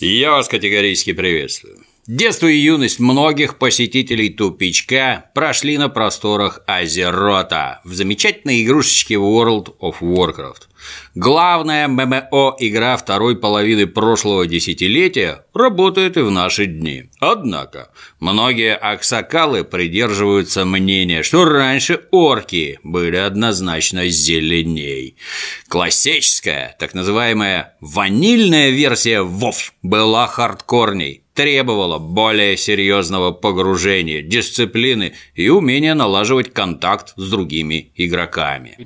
Я вас категорически приветствую. Детство и юность многих посетителей тупичка прошли на просторах Азерота в замечательной игрушечке World of Warcraft. Главная ММО-игра второй половины прошлого десятилетия работает и в наши дни. Однако, многие аксакалы придерживаются мнения, что раньше орки были однозначно зеленей. Классическая, так называемая ванильная версия WoW была хардкорней, требовала более серьезного погружения, дисциплины и умения налаживать контакт с другими игроками.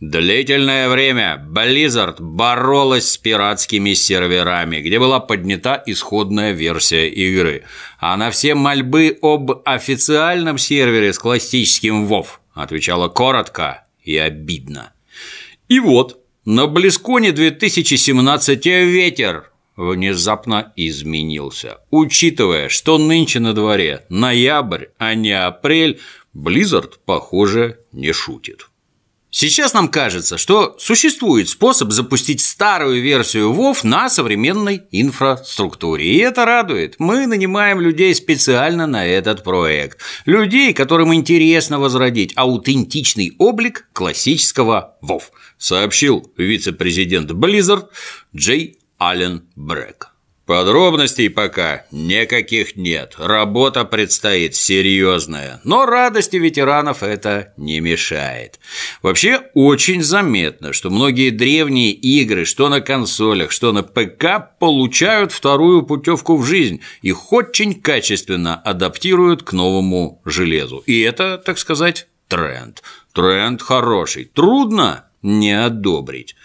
Длительное время Blizzard боролась с пиратскими серверами, где была поднята исходная версия игры, а на все мольбы об официальном сервере с классическим WoW отвечала коротко и обидно. И вот, на Близконе 2017 ветер внезапно изменился. Учитывая, что нынче на дворе ноябрь, а не апрель, Blizzard, похоже, не шутит. Сейчас нам кажется, что существует способ запустить старую версию WoW на современной инфраструктуре. И это радует. Мы нанимаем людей специально на этот проект. Людей, которым интересно возродить аутентичный облик классического WoW, сообщил вице-президент Blizzard Джей Аллен Брэк. Подробностей пока никаких нет, работа предстоит серьезная, но радости ветеранов это не мешает. Вообще очень заметно, что многие древние игры, что на консолях, что на ПК, получают вторую путевку в жизнь, их очень качественно адаптируют к новому железу. И это, так сказать, тренд. Тренд хороший. Трудно не одобрить.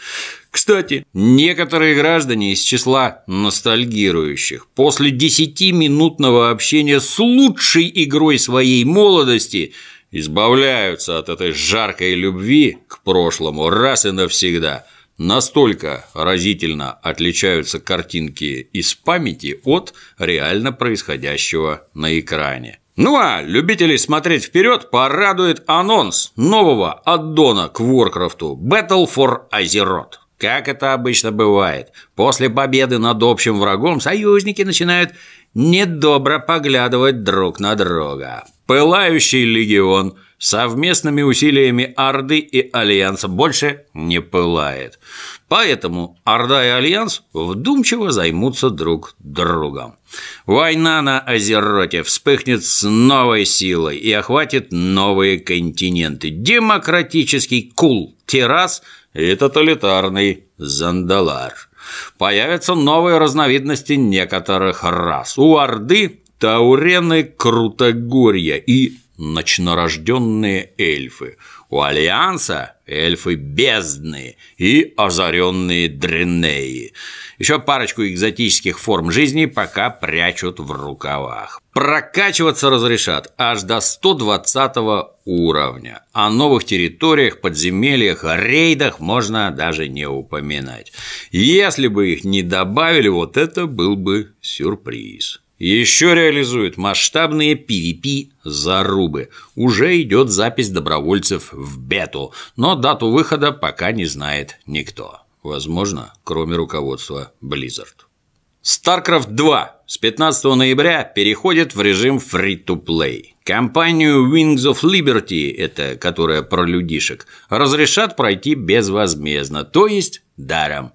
Кстати, некоторые граждане из числа ностальгирующих после 10-минутного общения с лучшей игрой своей молодости избавляются от этой жаркой любви к прошлому раз и навсегда. Настолько разительно отличаются картинки из памяти от реально происходящего на экране. Ну а любителей смотреть вперед порадует анонс нового аддона к Warcraft Battle for Azeroth. Как это обычно бывает, после победы над общим врагом союзники начинают недобро поглядывать друг на друга. Пылающий легион совместными усилиями Орды и Альянса больше не пылает. Поэтому Орда и Альянс вдумчиво займутся друг другом. Война на Азероте вспыхнет с новой силой и охватит новые континенты. Демократический Кул-Тирас – и тоталитарный Зандалар. Появятся новые разновидности некоторых рас. У Орды – таурены Крутогорья и ночнорожденные эльфы. У Альянса – эльфы бездны и озаренные дренеи. Еще парочку экзотических форм жизни пока прячут в рукавах. Прокачиваться разрешат аж до 120 уровня. О новых территориях, подземельях, рейдах можно даже не упоминать. Если бы их не добавили, вот это был бы сюрприз. Еще реализуют масштабные PvP-зарубы. Уже идет запись добровольцев в бету, но дату выхода пока не знает никто. Возможно, кроме руководства Blizzard. StarCraft 2 с 15 ноября переходит в режим free-to-play. Компанию Wings of Liberty, это которая про людишек, разрешат пройти безвозмездно, то есть даром.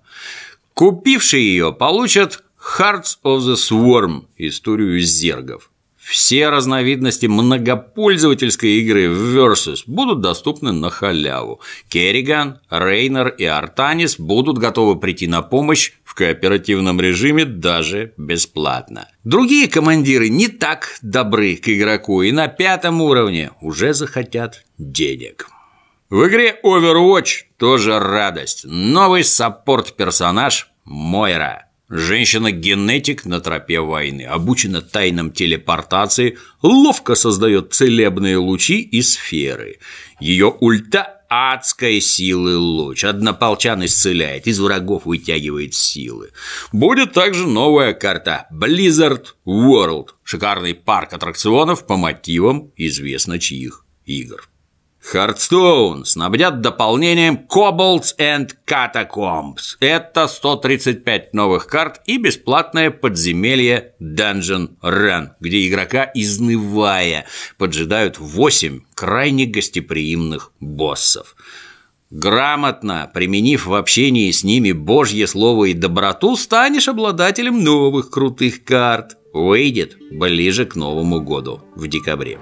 Купившие ее получат Hearts of the Swarm – историю зергов. Все разновидности многопользовательской игры в Versus будут доступны на халяву. Керриган, Рейнер и Артанис будут готовы прийти на помощь в кооперативном режиме даже бесплатно. Другие командиры не так добры к игроку и на пятом уровне уже захотят денег. В игре Overwatch тоже радость. Новый саппорт-персонаж Мойра – Женщина-генетик на тропе войны, обучена тайнам телепортации, ловко создает целебные лучи и сферы. Ее ульта адской силы луч. Однополчан исцеляет, из врагов вытягивает силы. Будет также новая карта Blizzard World. Шикарный парк аттракционов по мотивам известно чьих игр. Hearthstone снабдят дополнением Kobolds and Catacombs. Это 135 новых карт и бесплатное подземелье Dungeon Run, где игрока, изнывая, поджидают 8 крайне гостеприимных боссов. Грамотно применив в общении с ними Божье Слово и доброту, станешь обладателем новых крутых карт. Выйдет ближе к Новому году в декабре.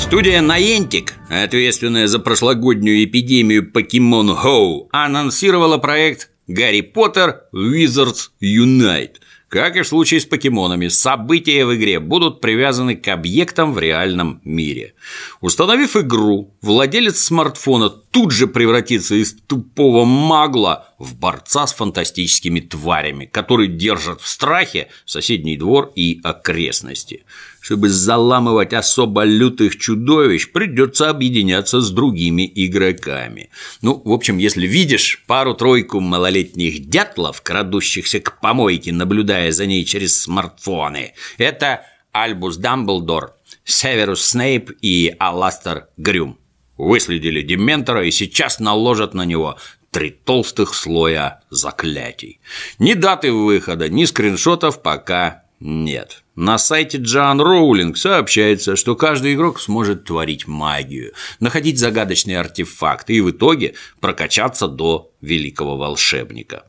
Студия Niantic, ответственная за прошлогоднюю эпидемию Pokemon Go, анонсировала проект «Гарри Поттер Wizards Unite», как и в случае с покемонами, события в игре будут привязаны к объектам в реальном мире. Установив игру, владелец смартфона тут же превратится из тупого магла в борца с фантастическими тварями, которые держат в страхе соседний двор и окрестности. Чтобы заламывать особо лютых чудовищ, придется объединяться с другими игроками. Ну, в общем, если видишь пару-тройку малолетних дятлов, крадущихся к помойке, наблюдая за ней через смартфоны, это Альбус Дамблдор, Северус Снейп и Аластер Грюм. Выследили Дементора и сейчас наложат на него три толстых слоя заклятий. Ни даты выхода, ни скриншотов пока нет. На сайте Джоан Роулинг сообщается, что каждый игрок сможет творить магию, находить загадочные артефакты и в итоге прокачаться до великого волшебника.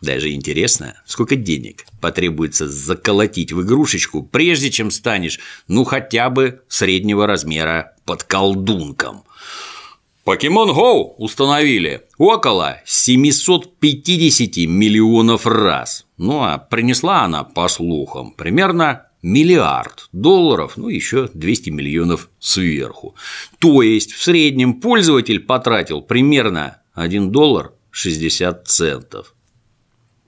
Даже интересно, сколько денег потребуется заколотить в игрушечку, прежде чем станешь, ну, хотя бы среднего размера под колдунком. Покемон Go установили около 750 миллионов раз. Ну а принесла она, по слухам, примерно миллиард долларов, ну еще 200 миллионов сверху. То есть в среднем пользователь потратил примерно 1 доллар 60 центов.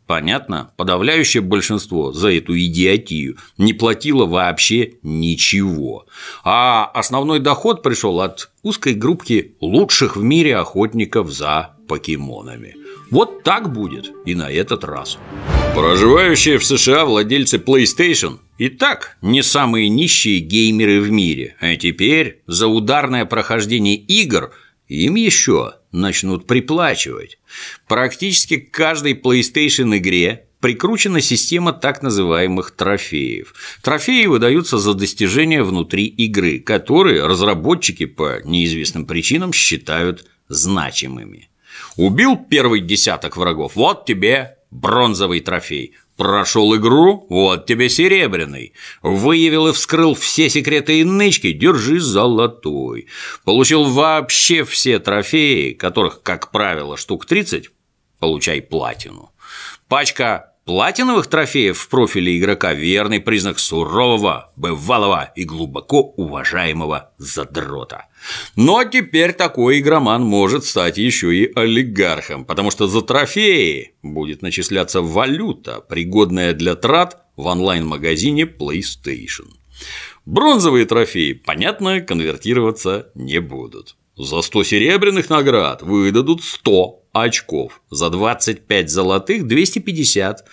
Понятно, подавляющее большинство за эту идиотию не платило вообще ничего. А основной доход пришел от узкой группки лучших в мире охотников за покемонами. Вот так будет и на этот раз. Проживающие в США владельцы PlayStation и так не самые нищие геймеры в мире, а теперь за ударное прохождение игр им еще начнут приплачивать. Практически к каждой PlayStation игре прикручена система так называемых трофеев. Трофеи выдаются за достижения внутри игры, которые разработчики по неизвестным причинам считают значимыми. Убил первый десяток врагов, вот тебе бронзовый трофей. Прошел игру, вот тебе серебряный. Выявил и вскрыл все секреты и нычки, держи золотой. Получил вообще все трофеи, которых, как правило, штук 30, получай платину. Пачка платиновых трофеев в профиле игрока – верный признак сурового, бывалого и глубоко уважаемого задрота. Но теперь такой игроман может стать еще и олигархом, потому что за трофеи будет начисляться валюта, пригодная для трат в онлайн-магазине PlayStation. Бронзовые трофеи, понятно, конвертироваться не будут. За 100 серебряных наград выдадут 100 очков, за 25 золотых – 250,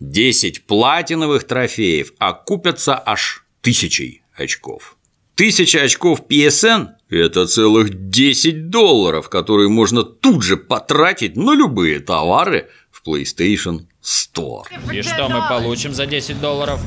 10 платиновых трофеев окупятся аж тысячей очков. Тысяча очков PSN – это целых 10 долларов, которые можно тут же потратить на любые товары в PlayStation Store. И что мы получим за 10 долларов?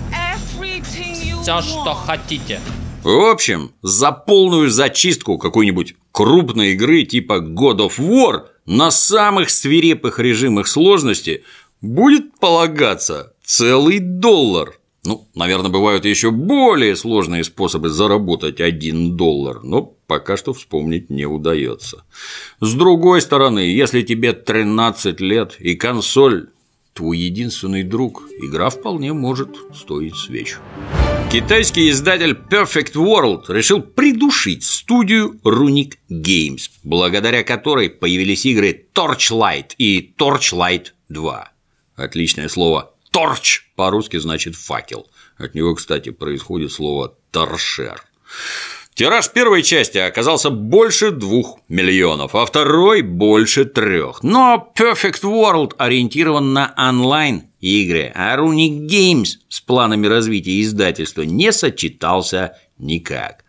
Все, что хотите. В общем, за полную зачистку какой-нибудь крупной игры типа God of War на самых свирепых режимах сложности будет полагаться целый доллар – ну, наверное, бывают еще более сложные способы заработать один доллар, но пока что вспомнить не удается. С другой стороны, если тебе 13 лет и консоль твой единственный друг, игра вполне может стоить свеч. Китайский издатель Perfect World решил придушить студию Runic Games, благодаря которой появились игры Torchlight и Torchlight 2. Отличное слово Торч по-русски значит факел. От него, кстати, происходит слово торшер. Тираж первой части оказался больше двух миллионов, а второй – больше трех. Но Perfect World ориентирован на онлайн-игры, а Runic Games с планами развития издательства не сочетался никак.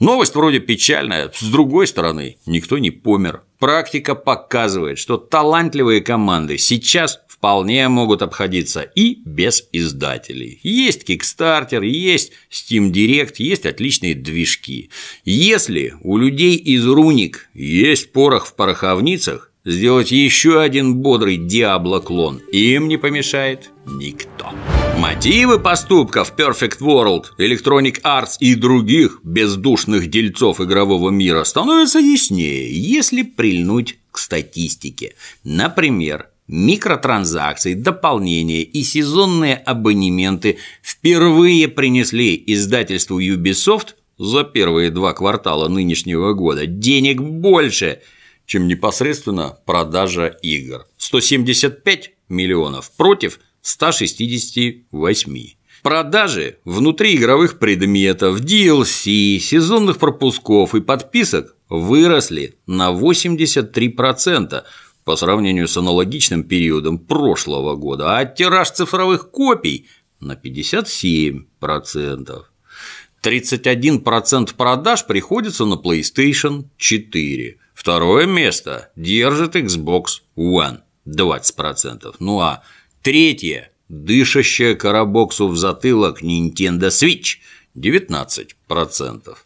Новость вроде печальная, с другой стороны, никто не помер. Практика показывает, что талантливые команды сейчас вполне могут обходиться и без издателей. Есть Kickstarter, есть Steam Direct, есть отличные движки. Если у людей из руник есть порох в пороховницах, сделать еще один бодрый Диабло-клон им не помешает никто. Мотивы поступков Perfect World, Electronic Arts и других бездушных дельцов игрового мира становятся яснее, если прильнуть к статистике. Например, микротранзакции, дополнения и сезонные абонементы впервые принесли издательству Ubisoft за первые два квартала нынешнего года денег больше, чем непосредственно продажа игр. 175 миллионов против 168. Продажи внутриигровых предметов, DLC, сезонных пропусков и подписок выросли на 83% по сравнению с аналогичным периодом прошлого года, а тираж цифровых копий на 57%. 31% продаж приходится на PlayStation 4. Второе место держит Xbox One 20%. Ну а Третье. Дышащая коробоксу в затылок Nintendo Switch 19%.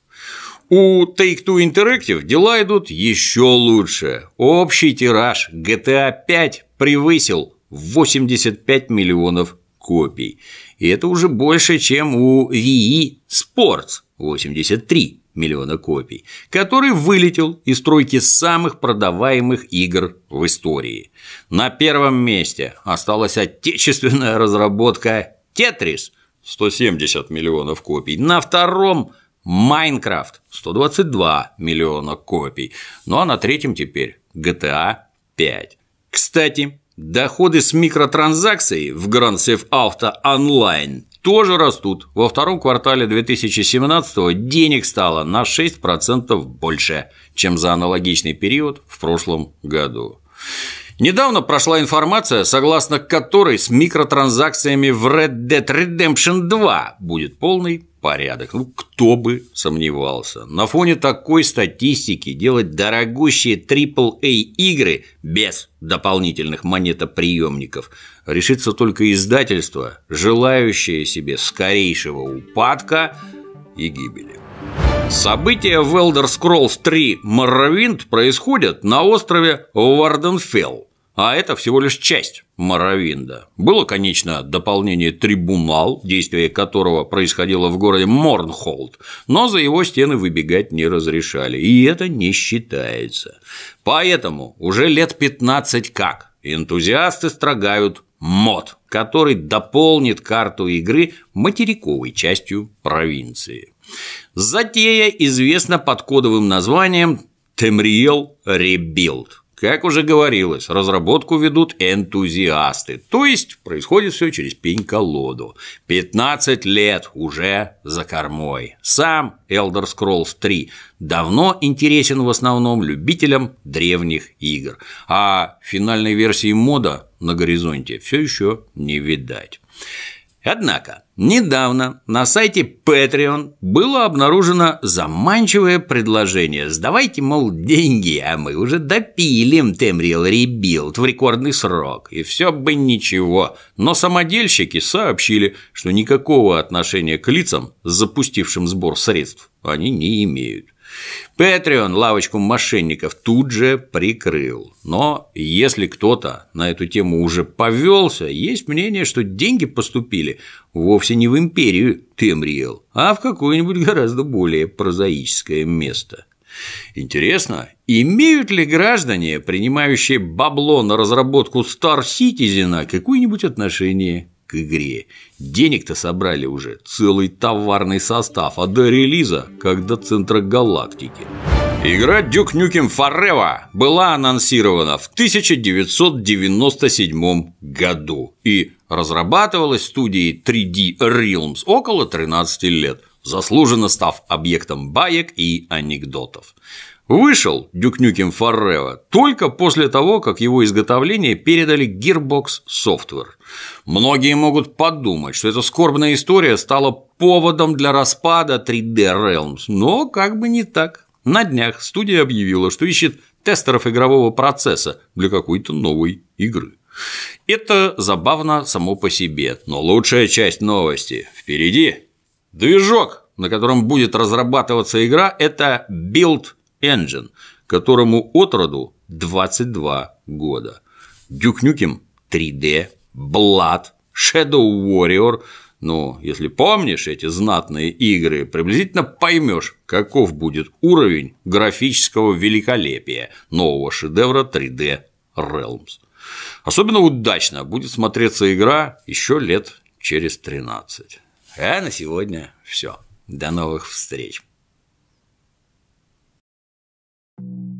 У Take-Two Interactive дела идут еще лучше. Общий тираж GTA 5 превысил 85 миллионов копий. И это уже больше, чем у Wii Sports 83 миллиона копий, который вылетел из тройки самых продаваемых игр в истории. На первом месте осталась отечественная разработка Tetris 170 миллионов копий, на втором Майнкрафт 122 миллиона копий, ну а на третьем теперь GTA 5. Кстати, доходы с микротранзакций в Grand Theft Auto Online тоже растут. Во втором квартале 2017 денег стало на 6% больше, чем за аналогичный период в прошлом году. Недавно прошла информация, согласно которой с микротранзакциями в Red Dead Redemption 2 будет полный порядок. Ну, кто бы сомневался. На фоне такой статистики делать дорогущие AAA игры без дополнительных монетоприемников решится только издательство, желающее себе скорейшего упадка и гибели. События в Elder Scrolls 3 Morrowind происходят на острове Варденфелл, а это всего лишь часть Моровинда. Было, конечно, дополнение «Трибунал», действие которого происходило в городе Морнхолд, но за его стены выбегать не разрешали, и это не считается. Поэтому уже лет 15 как энтузиасты строгают мод, который дополнит карту игры материковой частью провинции. Затея известна под кодовым названием Темриел Rebuild. Как уже говорилось, разработку ведут энтузиасты, то есть происходит все через пень-колоду. 15 лет уже за кормой. Сам Elder Scrolls 3 давно интересен в основном любителям древних игр, а финальной версии мода на горизонте все еще не видать. Однако, недавно на сайте Patreon было обнаружено заманчивое предложение «Сдавайте, мол, деньги, а мы уже допилим Temriel Rebuild в рекордный срок, и все бы ничего». Но самодельщики сообщили, что никакого отношения к лицам, запустившим сбор средств, они не имеют. Patreon лавочку мошенников тут же прикрыл. Но если кто-то на эту тему уже повелся, есть мнение, что деньги поступили вовсе не в империю Темриел, а в какое-нибудь гораздо более прозаическое место. Интересно, имеют ли граждане, принимающие бабло на разработку Star Citizen, какое-нибудь отношение к игре. Денег-то собрали уже целый товарный состав, а до релиза, как до центра галактики. Игра Duke Nukem Forever была анонсирована в 1997 году и разрабатывалась студией 3D Realms около 13 лет, заслуженно став объектом баек и анекдотов. Вышел Duke Nukem Forever только после того, как его изготовление передали Gearbox Software. Многие могут подумать, что эта скорбная история стала поводом для распада 3D Realms, но как бы не так. На днях студия объявила, что ищет тестеров игрового процесса для какой-то новой игры. Это забавно само по себе, но лучшая часть новости впереди. Движок, на котором будет разрабатываться игра, это Build Engine, которому от роду 22 года. Nukem 3D, Blood, Shadow Warrior, ну, если помнишь эти знатные игры, приблизительно поймешь, каков будет уровень графического великолепия нового шедевра 3D Realms. Особенно удачно будет смотреться игра еще лет через 13. А на сегодня все. До новых встреч. thank you